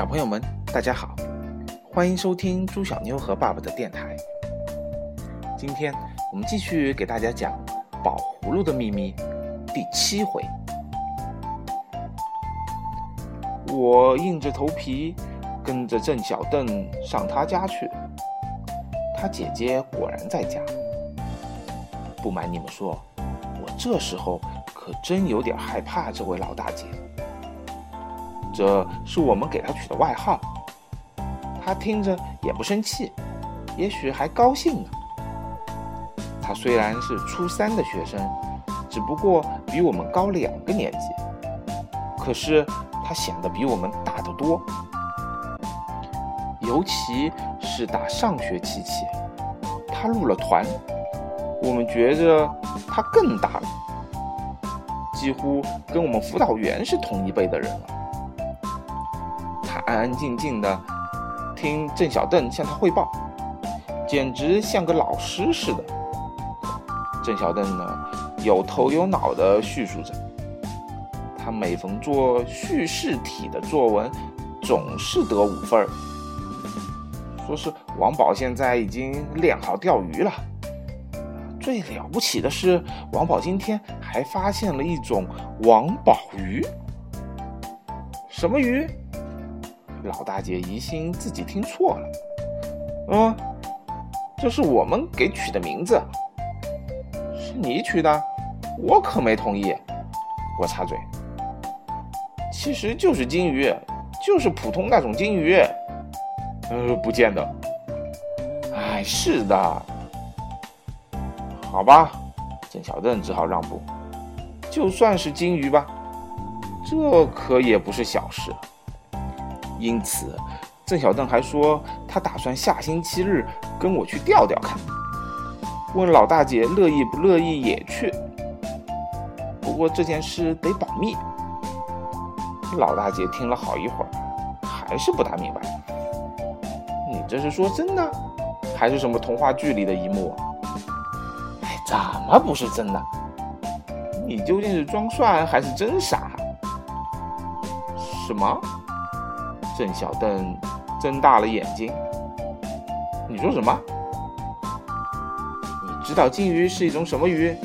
小朋友们，大家好，欢迎收听朱小妞和爸爸的电台。今天我们继续给大家讲《宝葫芦的秘密》第七回。我硬着头皮跟着郑小邓上他家去，他姐姐果然在家。不瞒你们说，我这时候可真有点害怕这位老大姐。这是我们给他取的外号，他听着也不生气，也许还高兴呢。他虽然是初三的学生，只不过比我们高两个年级，可是他显得比我们大得多。尤其是打上学期起，他入了团，我们觉着他更大了，几乎跟我们辅导员是同一辈的人了。安安静静的听郑小邓向他汇报，简直像个老师似的。郑小邓呢，有头有脑的叙述着，他每逢做叙事体的作文，总是得五分儿。说是王宝现在已经练好钓鱼了，最了不起的是，王宝今天还发现了一种王宝鱼。什么鱼？老大姐疑心自己听错了。嗯，这是我们给取的名字。是你取的？我可没同意。我插嘴。其实就是金鱼，就是普通那种金鱼。呃，不见得。哎，是的。好吧，郑小邓只好让步。就算是金鱼吧，这可也不是小事。因此，郑小邓还说他打算下星期日跟我去钓钓看。问老大姐乐意不乐意也去。不过这件事得保密。老大姐听了好一会儿，还是不大明白。你这是说真的，还是什么童话剧里的一幕？哎，怎么不是真的？你究竟是装蒜还是真傻？什么？郑小邓睁大了眼睛。你说什么？你知道金鱼是一种什么鱼？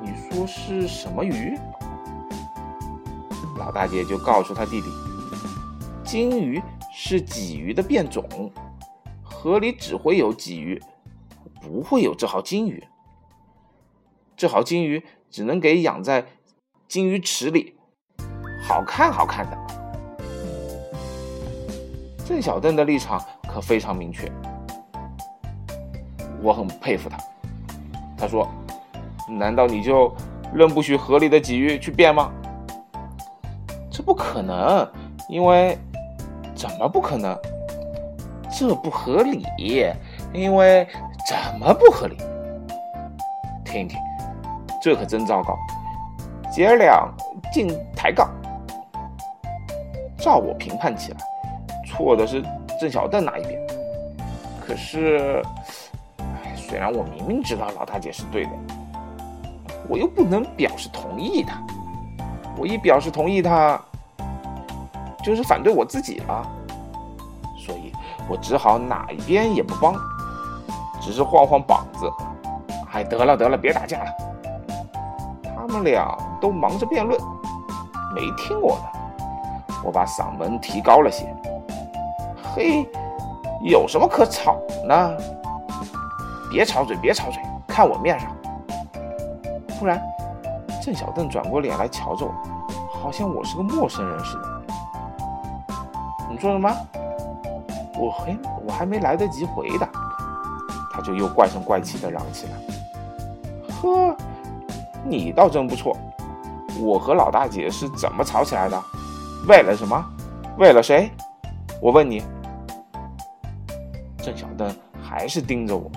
你说是什么鱼？老大姐就告诉他弟弟，金鱼是鲫鱼的变种，河里只会有鲫鱼，不会有这号金鱼。这号金鱼只能给养在金鱼池里，好看好看的。郑小邓的立场可非常明确，我很佩服他。他说：“难道你就任不许河里的鲫鱼去变吗？”这不可能，因为怎么不可能？这不合理，因为怎么不合理？听听，这可真糟糕！姐儿俩竟抬杠，照我评判起来，错的是郑小邓那一边。可是，虽然我明明知道老大姐是对的，我又不能表示同意她。我一表示同意她。就是反对我自己了，所以我只好哪一边也不帮，只是晃晃膀子。哎，得了得了，别打架了。他们俩都忙着辩论，没听我的。我把嗓门提高了些。嘿，有什么可吵呢？别吵嘴，别吵嘴，看我面上。突然，郑小邓转过脸来瞧着我，好像我是个陌生人似的。你说什么？我还我还没来得及回答，他就又怪声怪气的嚷起来：“呵，你倒真不错！我和老大姐是怎么吵起来的？为了什么？为了谁？我问你。”郑小邓还是盯着我，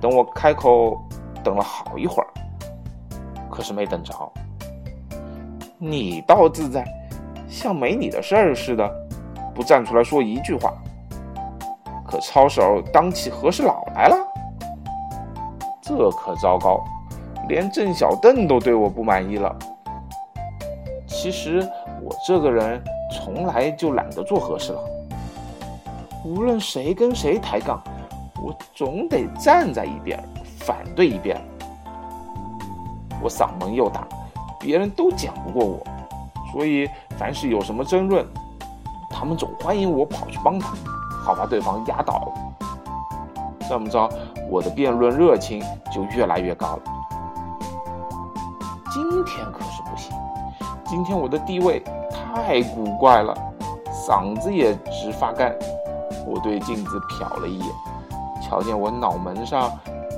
等我开口，等了好一会儿，可是没等着。你倒自在，像没你的事儿似的。不站出来说一句话，可操手当起和事佬来了，这可糟糕，连郑小邓都对我不满意了。其实我这个人从来就懒得做和事佬。无论谁跟谁抬杠，我总得站在一边，反对一边。我嗓门又大，别人都讲不过我，所以凡是有什么争论，他们总欢迎我跑去帮他，好把对方压倒。这么着，我的辩论热情就越来越高了。今天可是不行，今天我的地位太古怪了，嗓子也直发干。我对镜子瞟了一眼，瞧见我脑门上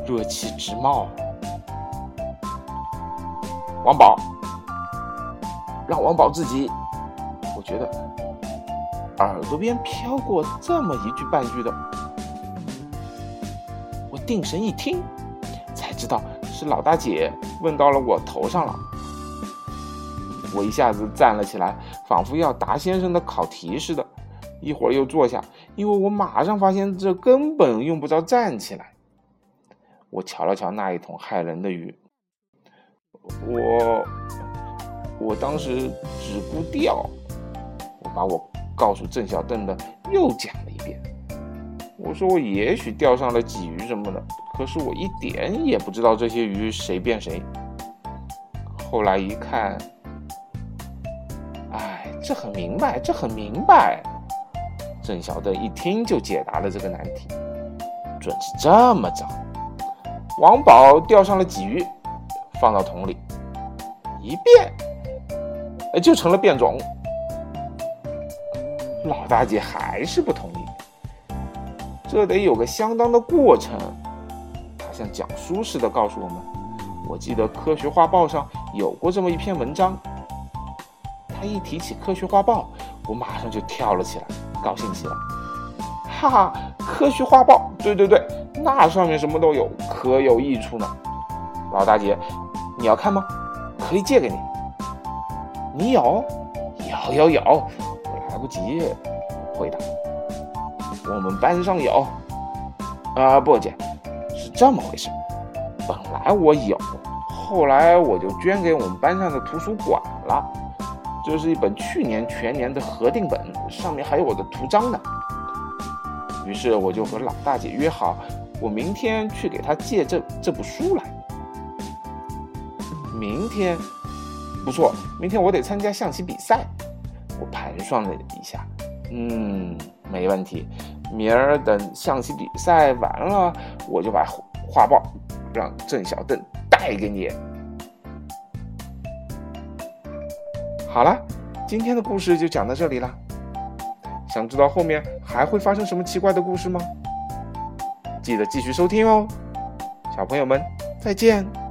热气直冒。王宝，让王宝自己。我觉得耳朵边飘过这么一句半句的，我定神一听，才知道是老大姐问到了我头上了。我一下子站了起来，仿佛要答先生的考题似的，一会儿又坐下，因为我马上发现这根本用不着站起来。我瞧了瞧那一桶害人的鱼，我我当时只顾钓，我把我告诉郑小邓的又讲了一遍。我说我也许钓上了鲫鱼什么的，可是我一点也不知道这些鱼谁变谁。后来一看。哎这很明白，这很明白。郑小邓一听就解答了这个难题，准是这么着。王宝钓上了鲫鱼，放到桶里一变，就成了变种。老大姐还是不同意，这得有个相当的过程。她像讲书似的告诉我们：“我记得《科学画报》上有过这么一篇文章。”他一提起科学画报，我马上就跳了起来，高兴起来。哈哈，科学画报，对对对，那上面什么都有，可有益处呢。老大姐，你要看吗？可以借给你。你有？有有有。我来不及回答。我们班上有。啊，不姐，是这么回事。本来我有，后来我就捐给我们班上的图书馆了。这是一本去年全年的核定本，上面还有我的图章呢。于是我就和老大姐约好，我明天去给她借这这部书来。明天，不错，明天我得参加象棋比赛。我盘算了一下，嗯，没问题。明儿等象棋比赛完了，我就把画报让郑小邓带给你。好了，今天的故事就讲到这里了。想知道后面还会发生什么奇怪的故事吗？记得继续收听哦，小朋友们再见。